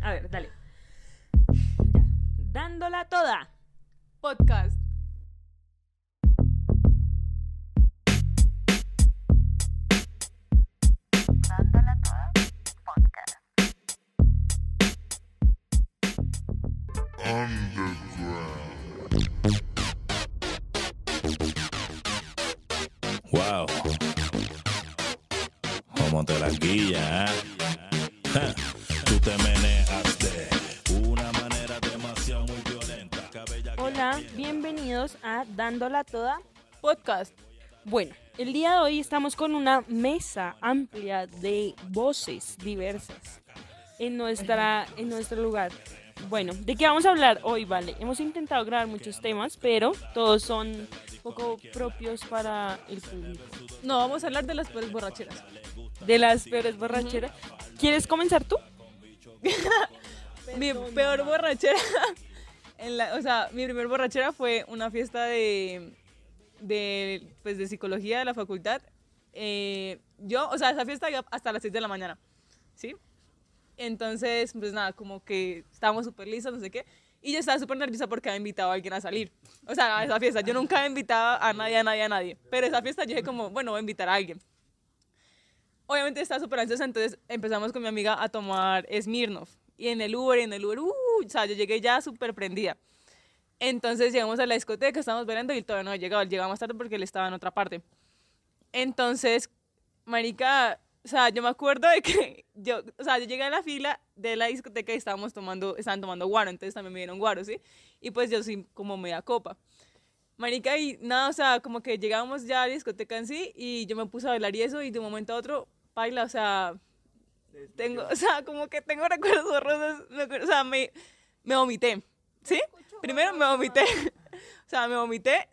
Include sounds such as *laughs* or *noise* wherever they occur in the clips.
A ver, dale. Ya. Dándola toda. Podcast. Wow. Como te la guilla, Toda. Podcast. Bueno, el día de hoy estamos con una mesa amplia de voces diversas en, nuestra, en nuestro lugar. Bueno, ¿de qué vamos a hablar hoy, vale? Hemos intentado grabar muchos temas, pero todos son poco propios para el público. No, vamos a hablar de las peores borracheras. De las peores borracheras. ¿Quieres comenzar tú? *laughs* Mi peor borrachera. En la, o sea, mi primer borrachera fue una fiesta de, de, pues, de psicología de la facultad. Eh, yo, o sea, esa fiesta iba hasta las 6 de la mañana. ¿Sí? Entonces, pues nada, como que estábamos súper listos, no sé qué. Y yo estaba súper nerviosa porque había invitado a alguien a salir. O sea, a esa fiesta. Yo nunca había invitado a nadie, a nadie, a nadie. Pero esa fiesta yo dije como, bueno, voy a invitar a alguien. Obviamente estaba súper ansiosa, entonces empezamos con mi amiga a tomar Smirnoff. Y en el Uber, y en el Uber, uh, o sea, yo llegué ya súper prendida. Entonces llegamos a la discoteca, estábamos bailando y todavía no. Él llegaba más tarde porque él estaba en otra parte. Entonces, marica, o sea, yo me acuerdo de que *laughs* yo, o sea, yo llegué a la fila de la discoteca y estábamos tomando, estaban tomando guaro, entonces también me dieron guaro, ¿sí? Y pues yo soy como media copa. Marica, y nada, o sea, como que llegamos ya a la discoteca en sí y yo me puse a bailar y eso y de un momento a otro, baila, o sea, tengo, o sea, como que tengo recuerdos borrosos, o sea, me, me vomité, ¿sí? Primero me vomité, *laughs* o sea, me vomité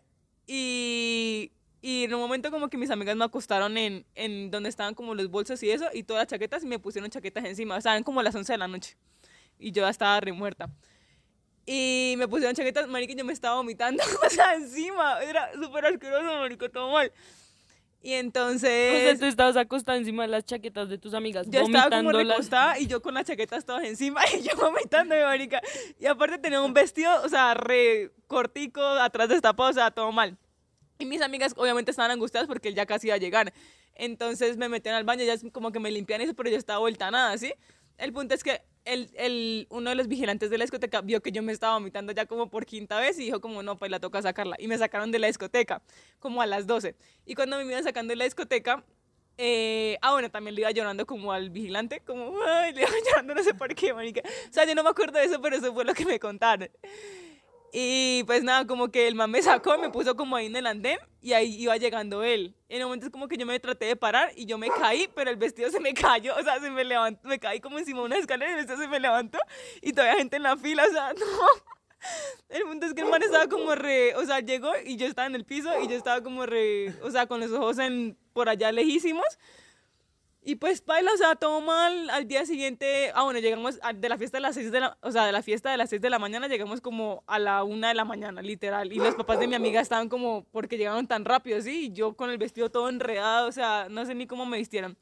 y, y en un momento como que mis amigas me acostaron en, en donde estaban como los bolsos y eso y todas las chaquetas y me pusieron chaquetas encima, o sea, eran como las 11 de la noche y yo ya estaba re muerta. Y me pusieron chaquetas, marica, y yo me estaba vomitando, *laughs* o sea, encima, era súper asqueroso, marica, todo mal. Y O sea, entonces... tú estabas acostada encima de las chaquetas de tus amigas, Yo estaba como recostada y yo con las chaquetas todas encima *laughs* y yo vomitando, marica. Y aparte tenía un vestido, o sea, re cortico, atrás destapado, o sea, todo mal. Y mis amigas obviamente estaban angustiadas porque él ya casi iba a llegar. Entonces me metieron al baño, ya como que me limpian eso, pero yo estaba vuelta a nada, ¿sí? El punto es que el, el, uno de los vigilantes de la discoteca vio que yo me estaba vomitando ya como por quinta vez y dijo como, no, pues la toca sacarla. Y me sacaron de la discoteca, como a las 12. Y cuando me iban sacando de la discoteca, eh, ah, bueno, también le iba llorando como al vigilante, como, ay, le iba *laughs* llorando, no sé por qué, marica. O sea, yo no me acuerdo de eso, pero eso fue lo que me contaron. Y pues nada, como que el man me sacó, me puso como ahí en el andén y ahí iba llegando él. En un momento es como que yo me traté de parar y yo me caí, pero el vestido se me cayó, o sea, se me levantó, me caí como encima de una escalera y el vestido se me levantó y todavía gente en la fila, o sea, *laughs* no. El punto es que el man estaba como re, o sea, llegó y yo estaba en el piso y yo estaba como re, o sea, con los ojos en, por allá lejísimos. Y pues baila, o sea, todo mal. Al día siguiente, ah, bueno, llegamos a- de la fiesta de las 6 de la, o sea, de la fiesta de las 6 de la mañana, llegamos como a la 1 de la mañana, literal. Y los papás de mi amiga estaban como, porque llegaron tan rápido, ¿sí? Y yo con el vestido todo enredado, o sea, no sé ni cómo me vistieron.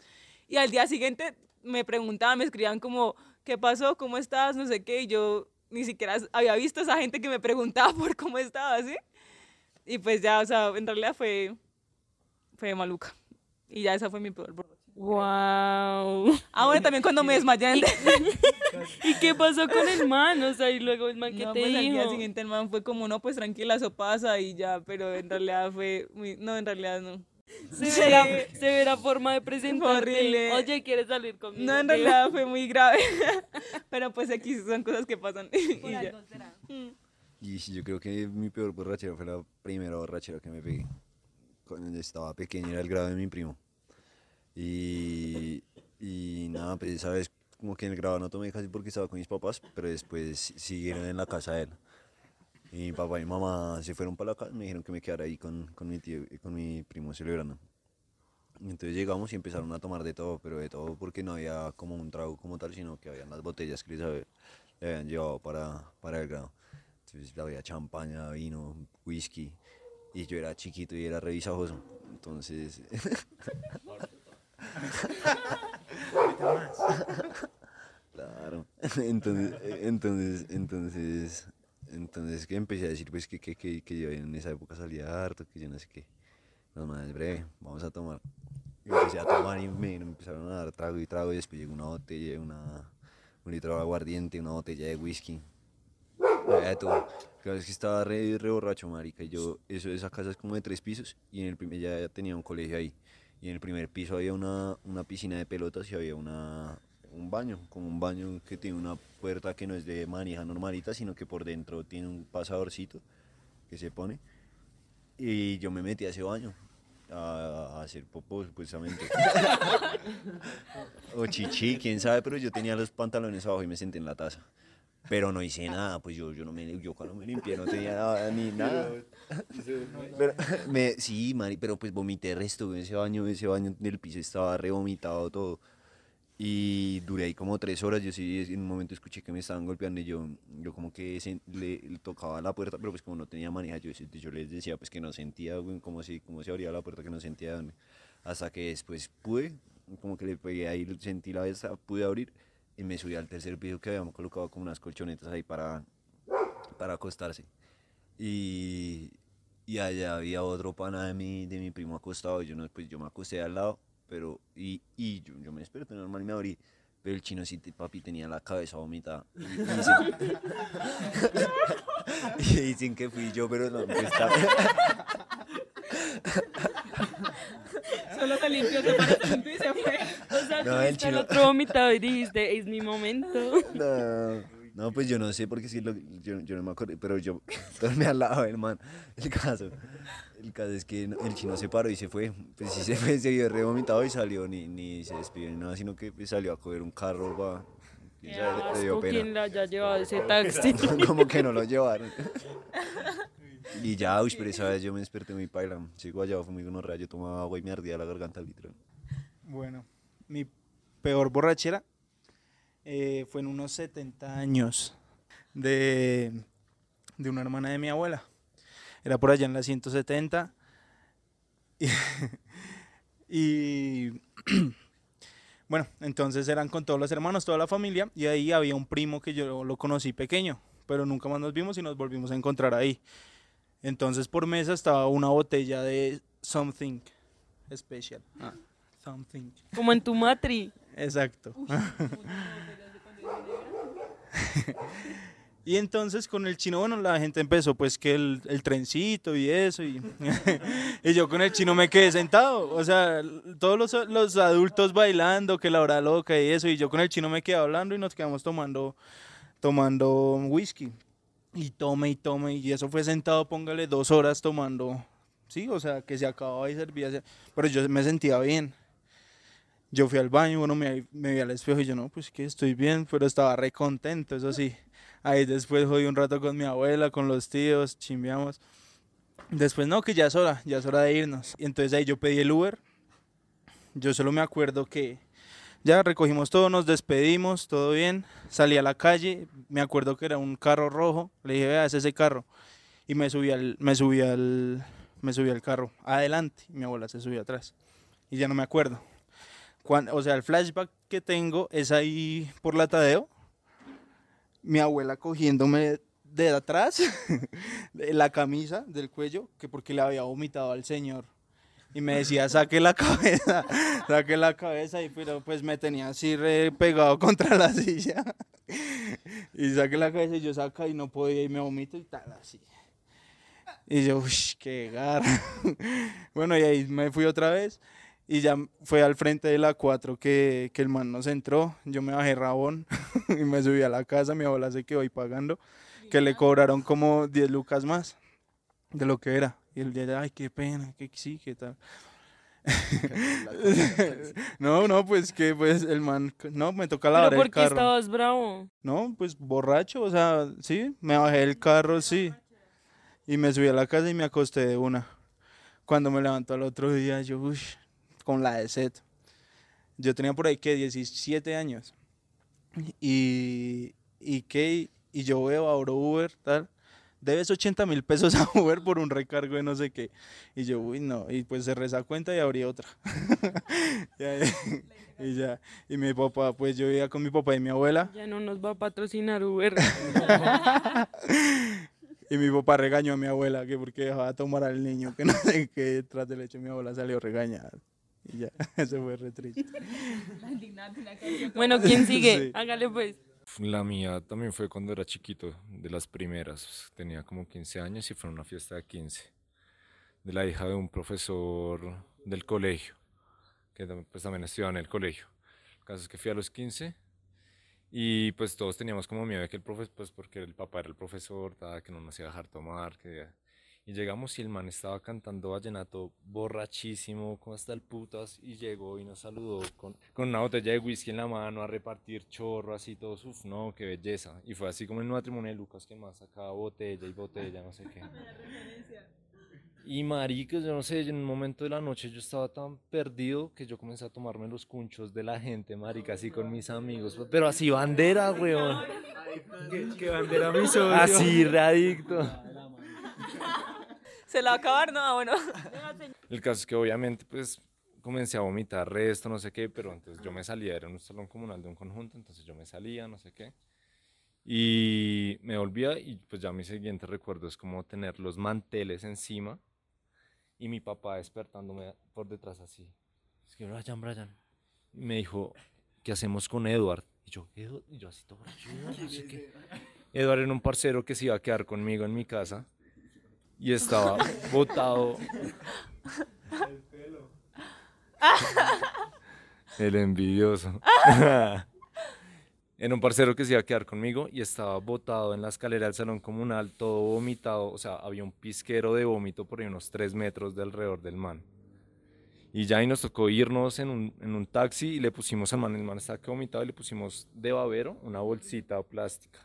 Y al día siguiente me preguntaban, me escribían como, ¿qué pasó? ¿Cómo estás? No sé qué. Y yo ni siquiera había visto a esa gente que me preguntaba *laughs* por cómo estaba, ¿sí? Y pues ya, o sea, en realidad fue, fue maluca. Y ya esa fue mi peor. Wow. Ah, bueno, también cuando me desmayé. en el- *laughs* ¿Y qué pasó con el man? O sea, y luego el man, ¿qué No, te pues al día dijo? siguiente el man fue como, no, pues tranquila, eso pasa y ya, pero en realidad fue muy, no, en realidad no. Severa, severa forma de presentarte. horrible. Oye, ¿quieres salir conmigo? No, en realidad fue muy grave, *laughs* pero pues aquí son cosas que pasan. *laughs* y ya. Y sí, yo creo que mi peor borrachera fue la primera borrachera que me pegué. Cuando estaba pequeño era el grado de mi primo. Y, y nada, pues esa vez como que en el grado no tomé casi porque estaba con mis papás, pero después si- siguieron en la casa de él. Y mi papá y mi mamá se fueron para la casa, me dijeron que me quedara ahí con, con mi tío y con mi primo celebrando. Entonces llegamos y empezaron a tomar de todo, pero de todo porque no había como un trago como tal, sino que habían las botellas que les le habían llevado para, para el grado. Entonces había champaña, vino, whisky. Y yo era chiquito y era revisajoso. Entonces. *laughs* la Claro. *laughs* Entonces, eh, entonces, entonces, entonces que empecé a decir pues que, que, que, que yo en esa época salía harto, que yo no sé qué. No, más breve, vamos a tomar. Y empecé a tomar y me empezaron a dar trago y trago y después llegó una botella, una, un litro de aguardiente, una botella de whisky. Había todo. Claro, es que estaba re, re borracho, marica. Y yo, eso, esa casa es como de tres pisos y en el primer ya tenía un colegio ahí. Y en el primer piso había una, una piscina de pelotas y había una, un baño, como un baño que tiene una puerta que no es de manija normalita, sino que por dentro tiene un pasadorcito que se pone. Y yo me metí a ese baño a, a hacer popó, supuestamente. *laughs* o chichi, quién sabe, pero yo tenía los pantalones abajo y me senté en la taza. Pero no hice nada, pues yo, yo, no me, yo cuando me limpié no tenía nada, ni nada. Pero, *laughs* me, sí, Mari, pero pues vomité resto en ese baño, ese baño del piso estaba re vomitado todo. Y duré ahí como tres horas, yo sí en un momento escuché que me estaban golpeando y yo, yo como que se- le, le tocaba la puerta, pero pues como no tenía manija, yo, yo les decía pues que no sentía, como si, como se abría la puerta que no sentía. Hasta que después pude, como que le pegué ahí, sentí la vez, pude abrir y me subí al tercer piso que habíamos colocado como unas colchonetas ahí para, para acostarse. Y, y allá había otro pana de mi, de mi primo acostado, y yo, no, pues yo me acosté al lado, pero, y, y yo, yo me desperté normal y me abrí, pero el chino sí, papi, tenía la cabeza vomitada. Y, y dicen, *laughs* *laughs* y dicen que fui yo, pero no, pues estaba... Solo te limpió, te paraste y se fue. O sea, No, el chino- otro vomitado y dijiste, es mi momento. *laughs* No, no, pues yo no sé porque sí, lo- yo, yo no me acuerdo, pero yo *laughs* dormí al lado del man. El caso, el caso es que el chino se paró y se fue. Pues sí se fue, se vio re vomitado y salió, ni, ni se despidió ni nada, sino que pues, salió a coger un carro para... Le dio pena. ¿Quién le haya llevado ese taxi? *laughs* Como que no lo llevaron. Y ya, uy, pero esa vez yo me desperté muy paila. Sigo allá, fue muy gonorrea, yo tomaba agua y me ardía la garganta literal. Bueno, mi peor borrachera eh, fue en unos 70 años de, de una hermana de mi abuela. Era por allá en la 170. *laughs* Y, y, *clears throat* bueno, entonces eran con todos los hermanos, toda la familia. Y ahí había un primo que yo lo conocí pequeño, pero nunca más nos vimos y nos volvimos a encontrar ahí. Entonces por mesa estaba una botella de something special. Ah, something. Como en tu matri. Exacto. *laughs* y entonces con el chino, bueno, la gente empezó pues que el, el trencito y eso, y, *laughs* y yo con el chino me quedé sentado, o sea, todos los, los adultos bailando, que la hora loca y eso, y yo con el chino me quedé hablando y nos quedamos tomando, tomando whisky. Y tome y tome, y eso fue sentado, póngale dos horas tomando, sí, o sea, que se acababa y servía, se- pero yo me sentía bien. Yo fui al baño, bueno, me, me vi al espejo y yo, no, pues que estoy bien, pero estaba re contento, eso sí. Ahí después jodí un rato con mi abuela, con los tíos, chimbeamos. Después, no, que ya es hora, ya es hora de irnos. Y entonces ahí yo pedí el Uber. Yo solo me acuerdo que ya recogimos todo, nos despedimos, todo bien. Salí a la calle, me acuerdo que era un carro rojo. Le dije, vea, es ese carro. Y me subí al, me subí al, me subí al carro adelante. Mi abuela se subió atrás. Y ya no me acuerdo. Cuan- o sea, el flashback que tengo es ahí por la Tadeo. Mi abuela cogiéndome de atrás *laughs* la camisa del cuello, que porque le había vomitado al señor. Y me decía, saque la *laughs* cabeza, saque la cabeza. Y pero pues me tenía así re pegado *laughs* contra la silla. Y saque la cabeza y yo saca y no podía y me vomito y tal, así. Y yo, uy, qué garra. *laughs* Bueno, y ahí me fui otra vez. Y ya fue al frente de la 4 que, que el man nos entró. Yo me bajé rabón y me subí a la casa. Mi abuela se quedó ahí pagando. Que le cobraron como 10 lucas más de lo que era. Y el día, ay, qué pena, que sí, qué tal. *laughs* no, no, pues que pues el man, no, me toca lavar Pero el ¿por qué carro. estabas bravo? No, pues borracho, o sea, sí, me bajé del carro, sí. Y me subí a la casa y me acosté de una. Cuando me levantó al otro día, yo, uy, con la de set. Yo tenía por ahí que 17 años. Y, y que, y yo veo a Uber, tal, debes 80 mil pesos a Uber por un recargo de no sé qué. Y yo, uy, no, y pues cerré esa cuenta y abrí otra. *laughs* Y ya, y mi papá, pues yo vivía con mi papá y mi abuela. Ya no nos va a patrocinar Uber. *laughs* Y mi papá regañó a mi abuela que porque dejaba tomar al niño, que no *laughs* sé qué, tras del hecho mi abuela salió regañada. Y ya, eso fue re triste. bueno, ¿quién sigue? Sí. Hágale pues. La mía también fue cuando era chiquito, de las primeras. Tenía como 15 años y fue una fiesta de 15. De la hija de un profesor del colegio, que pues también estudiaba en el colegio. El caso es que fui a los 15 y pues todos teníamos como miedo de que el profesor, pues porque el papá era el profesor, que no nos iba a dejar tomar. Que... Y llegamos y el man estaba cantando vallenato borrachísimo, como hasta el putas, y llegó y nos saludó con, con una botella de whisky en la mano a repartir chorro, así todos, uf, no, qué belleza. Y fue así como en el matrimonio de Lucas, que más sacaba botella y botella, no sé qué. *laughs* Y maricos, yo no sé, en un momento de la noche yo estaba tan perdido que yo comencé a tomarme los cunchos de la gente, marica, así con mis amigos. Pero así bandera, weón. ¿Qué bandera mi socio? Así, radicto. ¿Se la va a acabar? No, ah, bueno. El caso es que obviamente pues comencé a vomitar resto, no sé qué, pero entonces yo me salía, era un salón comunal de un conjunto, entonces yo me salía, no sé qué. Y me volvía y pues ya mi siguiente recuerdo es como tener los manteles encima y mi papá despertándome por detrás así. Es que Brian, Brian. Y me dijo, ¿qué hacemos con Edward? Y yo, "Edward", y yo así todo "Edward", no sé qué. Edward era un parcero que se iba a quedar conmigo en mi casa y estaba botado. El envidioso. Era un parcero que se iba a quedar conmigo y estaba botado en la escalera del salón comunal, todo vomitado. O sea, había un pisquero de vómito por ahí unos tres metros de alrededor del man. Y ya ahí nos tocó irnos en un, en un taxi y le pusimos al man, el man estaba que vomitado y le pusimos de babero una bolsita plástica.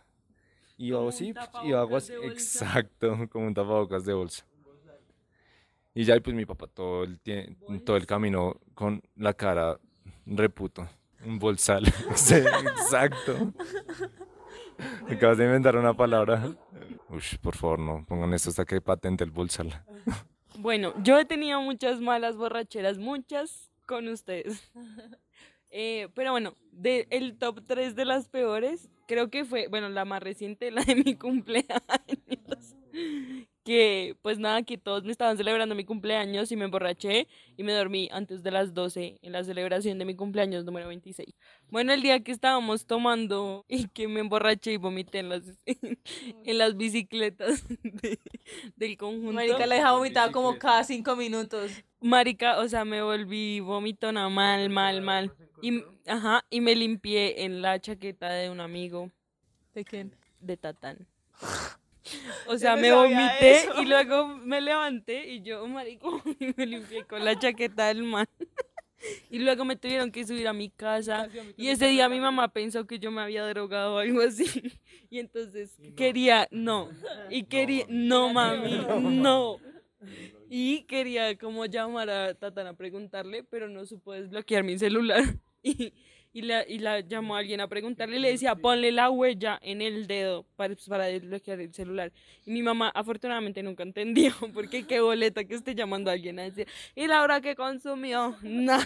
Y Como yo un así, y hago así, exacto, *laughs* como un tapabocas de bolsa. Y ya, y pues mi papá todo el, todo el camino con la cara reputo, un bolsal. *laughs* Sí, exacto. *laughs* Acabas de inventar una palabra. Ush, por favor, no pongan esto hasta que patente el bolsal. Bueno, yo he tenido muchas malas borracheras, muchas con ustedes. Eh, pero bueno, de el top 3 de las peores, creo que fue, bueno, la más reciente, *laughs* la de mi cumpleaños. Que pues nada, que todos me estaban celebrando mi cumpleaños y me emborraché y me dormí antes de las 12 en la celebración de mi cumpleaños número 26. Bueno, el día que estábamos tomando y que me emborraché y vomité en las, *laughs* en las bicicletas de- del conjunto. Marica la deja vomitada como cada cinco minutos. Marica, o sea, me volví vomitona mal, mal, mal. Y, ajá, y me limpié en la chaqueta de un amigo ¿De quién? de Tatán. *laughs* O sea, no me vomité eso. y luego me levanté y yo, marico, *laughs* y me limpié con la chaqueta del man. *laughs* Y luego me tuvieron que subir a mi casa. Y ese día mi mamá pensó que yo me había drogado o algo así. Y entonces quería, no. Y quería, no mami, no. Y quería como llamar a Tatana a preguntarle, pero no supo desbloquear mi celular. *laughs* Y, y, la, y la llamó a alguien a preguntarle y le decía, ponle la huella en el dedo para, pues, para desbloquear el celular. Y mi mamá afortunadamente nunca entendió, *laughs* porque qué boleta que esté llamando a alguien a decir, ¿y la hora que consumió? *laughs* No.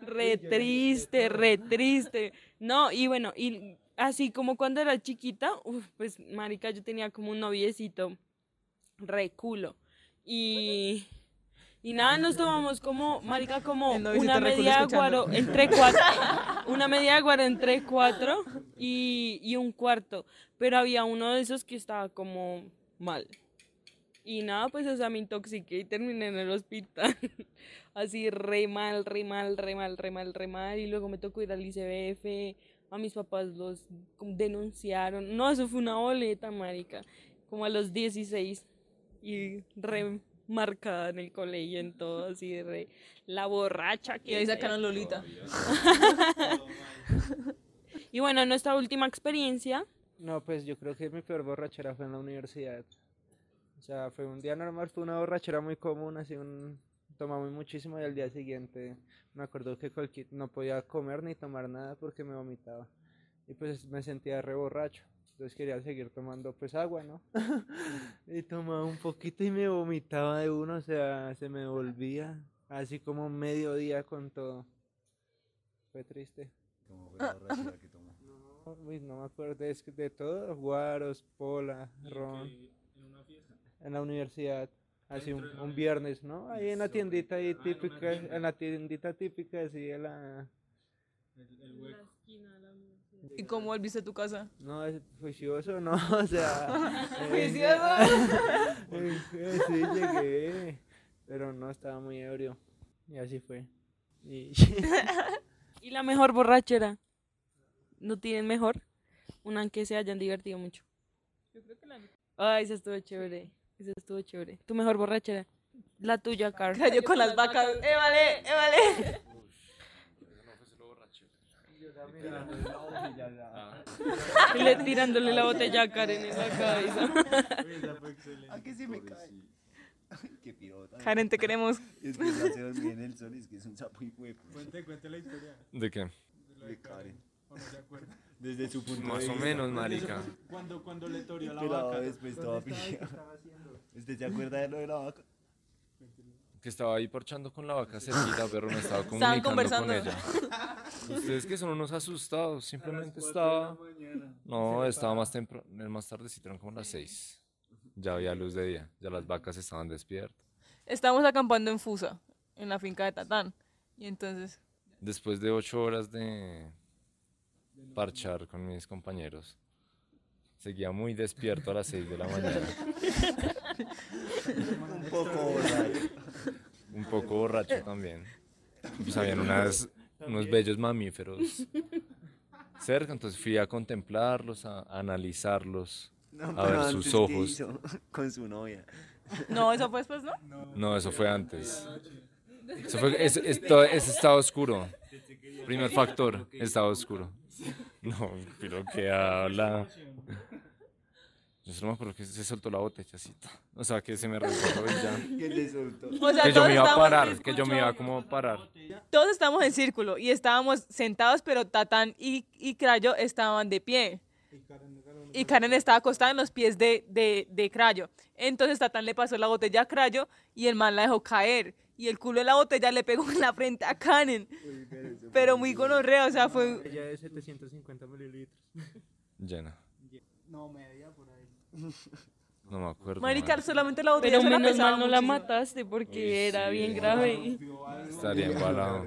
re triste, re triste. No, y bueno, y así como cuando era chiquita, uf, pues marica, yo tenía como un noviecito re culo. Y, y nada, nos tomamos como, marica, como una media escuchando. guaro entre cuatro, una media entre cuatro y, y un cuarto. Pero había uno de esos que estaba como mal. Y nada, pues, o sea, me intoxiqué y terminé en el hospital. *laughs* Así, re mal, re mal, re mal, re mal, re mal. Y luego me tocó ir al ICBF. A mis papás los denunciaron. No, eso fue una boleta, marica. Como a los 16. Y re marcada en el colegio, en todo, así, re la borracha. Y que ahí sacaron Lolita. *laughs* Y bueno, nuestra última experiencia. No, pues yo creo que mi peor borrachera fue en la universidad. O sea, fue un día normal, fue una borrachera muy común, así un... Tomamos muchísimo y al día siguiente me acuerdo que cualquier... no podía comer ni tomar nada porque me vomitaba. Y pues me sentía re borracho. Entonces quería seguir tomando pues agua, ¿no? *laughs* y tomaba un poquito y me vomitaba de uno, o sea, se me volvía así como medio día con todo. Fue triste. ¿Cómo fue la que tomó? *laughs* No, uy, no me acuerdo, es que de todo, guaros, pola, ron. En la universidad, así un, un viernes, ¿no? Ahí en la tiendita ahí típica, en la tiendita típica, así en la... ¿Y cómo volviste a tu casa? No, es juicioso, no, *laughs* o sea... *laughs* eh, Juicioso. *laughs* eh, sí, llegué, pero no estaba muy ebrio, y así fue. Y... ¿Y la mejor borrachera? ¿No tienen mejor? Una en que se hayan divertido mucho. Ay, esa estuvo chévere. Esa estuvo chévere. ¿Tu mejor borrachera? La tuya, Carl. Cayó con las vacas. ¡Eh, vale! ¡Eh, vale! Y le tirándole la botella a Karen en la cabeza. *laughs* ¿A qué se me cae? Qué pirota. Karen, te queremos. Es que no se dormía en el sol, es que es un sapo y huevo. Cuente, cuente la historia. ¿De qué? De Karen. ¿O no se acuerda? Desde su punto Más de o vista. menos, marica. Cuando, cuando le torió la vaca. después estaba pillado. ¿Usted se acuerda de lo de la vaca? Que estaba ahí parchando con la vaca cerquita, pero no estaba *laughs* Estaban comunicando con conversando. ella. Ustedes que son unos asustados, simplemente estaba... No, estaba más temprano, más tardecito, eran como las seis. Ya había luz de día, ya las vacas estaban despiertas. Estábamos acampando en Fusa, en la finca de Tatán. Y entonces, Después de ocho horas de parchar con mis compañeros, seguía muy despierto a las seis de la *laughs* mañana, *laughs* Un poco. Un poco borracho también. Pues habían unas, unos bellos mamíferos cerca, entonces fui a contemplarlos, a, a analizarlos, No, a ver antes, sus ¿qué ojos. hizo? Con su novia. no, eso fue después, ¿no? No, eso fue antes. Eso fue, es, es todo- ese estado oscuro. Primer factor, estado oscuro. No, pero que habla. Yo solo me acuerdo que se soltó la botella así. O sea, que se me resbaló y ya. *laughs* ¿Quién le soltó? O sea, Que yo todos me iba a parar, que yo me iba como a parar. Todos estábamos en círculo y estábamos sentados, pero Tatán y, y Crayo estaban de pie. Y Karen estaba acostada en los pies de, de, de Crayo. Entonces Tatán le pasó la botella a Crayo y el man la dejó caer. Y el culo de la botella le pegó *laughs* en la frente a Karen. Pero muy gonorrea, o sea, fue... Ella de 750 mililitros. Llena. No, ahí. No me acuerdo. Marica, man. solamente la botella Pero se la menos mal no la muchísimo. mataste porque Uy, era sí. bien grave. Estaría embalado.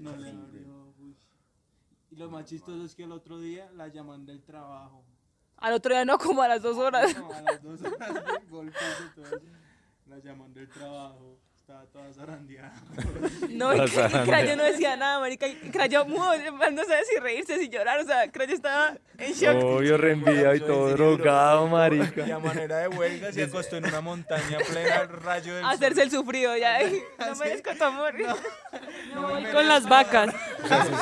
No le abrió. uy. Y lo más chistoso es que el otro día la llaman del trabajo. Al otro día no, como a las dos horas. No, a las dos horas de golpes y todo eso. La llaman del trabajo. Estaba toda zarandeada. *laughs* No, y, y. Crayo no decía nada, marica. Y Crayo mudo, no sabía si reírse, si llorar. O sea, Crayo estaba en shock. Obvio, reenviado y todo drogado, Y marica. a manera de huelga se acostó en una montaña plena al rayo del hacerse sol. el sufrido, ya. *laughs* No merezco tu amor. No, y con las vacas.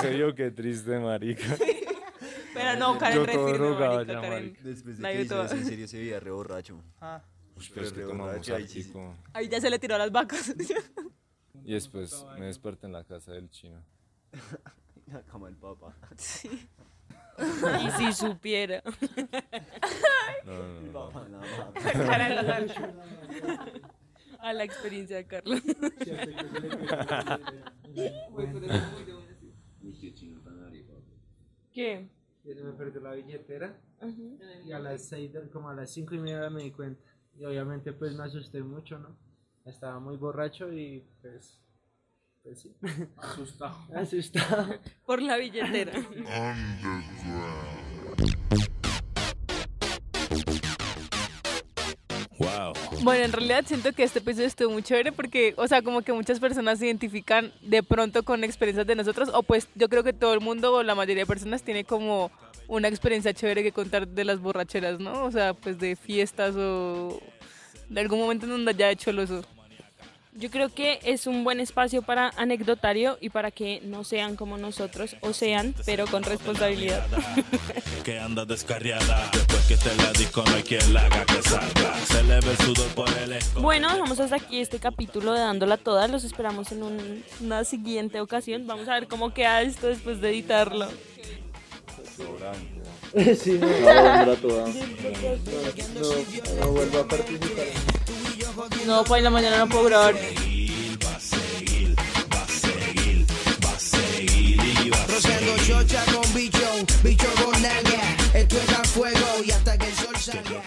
Se vio, qué triste, marica. Pero no, Karen Yo todo drogado ya, marica. Después de La que hizo en serio se veía re borracho. Ah, Uy, pero es que tomamos borracho, ahí ya se le tiró a las vacas. Y después me desperté en la casa del chino. *laughs* La cama del papá. Sí. Y si supiera. No, *laughs* A la experiencia de Carlos. *laughs* Qué chino tan arepa. ¿Qué? Y se me perdió la billetera y a las seis, como a las cinco y media me di cuenta. Y obviamente pues me asusté mucho, ¿no? Estaba muy borracho y pues, pues sí. *laughs* asustado. Asustado. Por la billetera. Wow. Bueno, en realidad siento que este episodio estuvo muy chévere porque, o sea, como que muchas personas se identifican de pronto con experiencias de nosotros, o pues yo creo que todo el mundo o la mayoría de personas tiene como una experiencia chévere que contar de las borracheras, ¿no? O sea, pues de fiestas o de algún momento en donde haya hecho el oso. Yo creo que es un buen espacio para anecdotario y para que no sean como nosotros, o sean, pero con responsabilidad. Que anda descarriada. Después que esté en la disco no hay quien la haga que salga. Se le ve el sudor por el escote. Bueno, dejamos hasta aquí este capítulo de Dándola Toda. Los esperamos en un- una siguiente ocasión. Vamos a ver cómo queda esto después de editarlo. Sí, no, No, no, toda. no, no vuelvo a participar. No, pues en la mañana no puedo grabar. Rociando chocha con bicho, bicho con nalga. Esto es a fuego y hasta que el sol salga.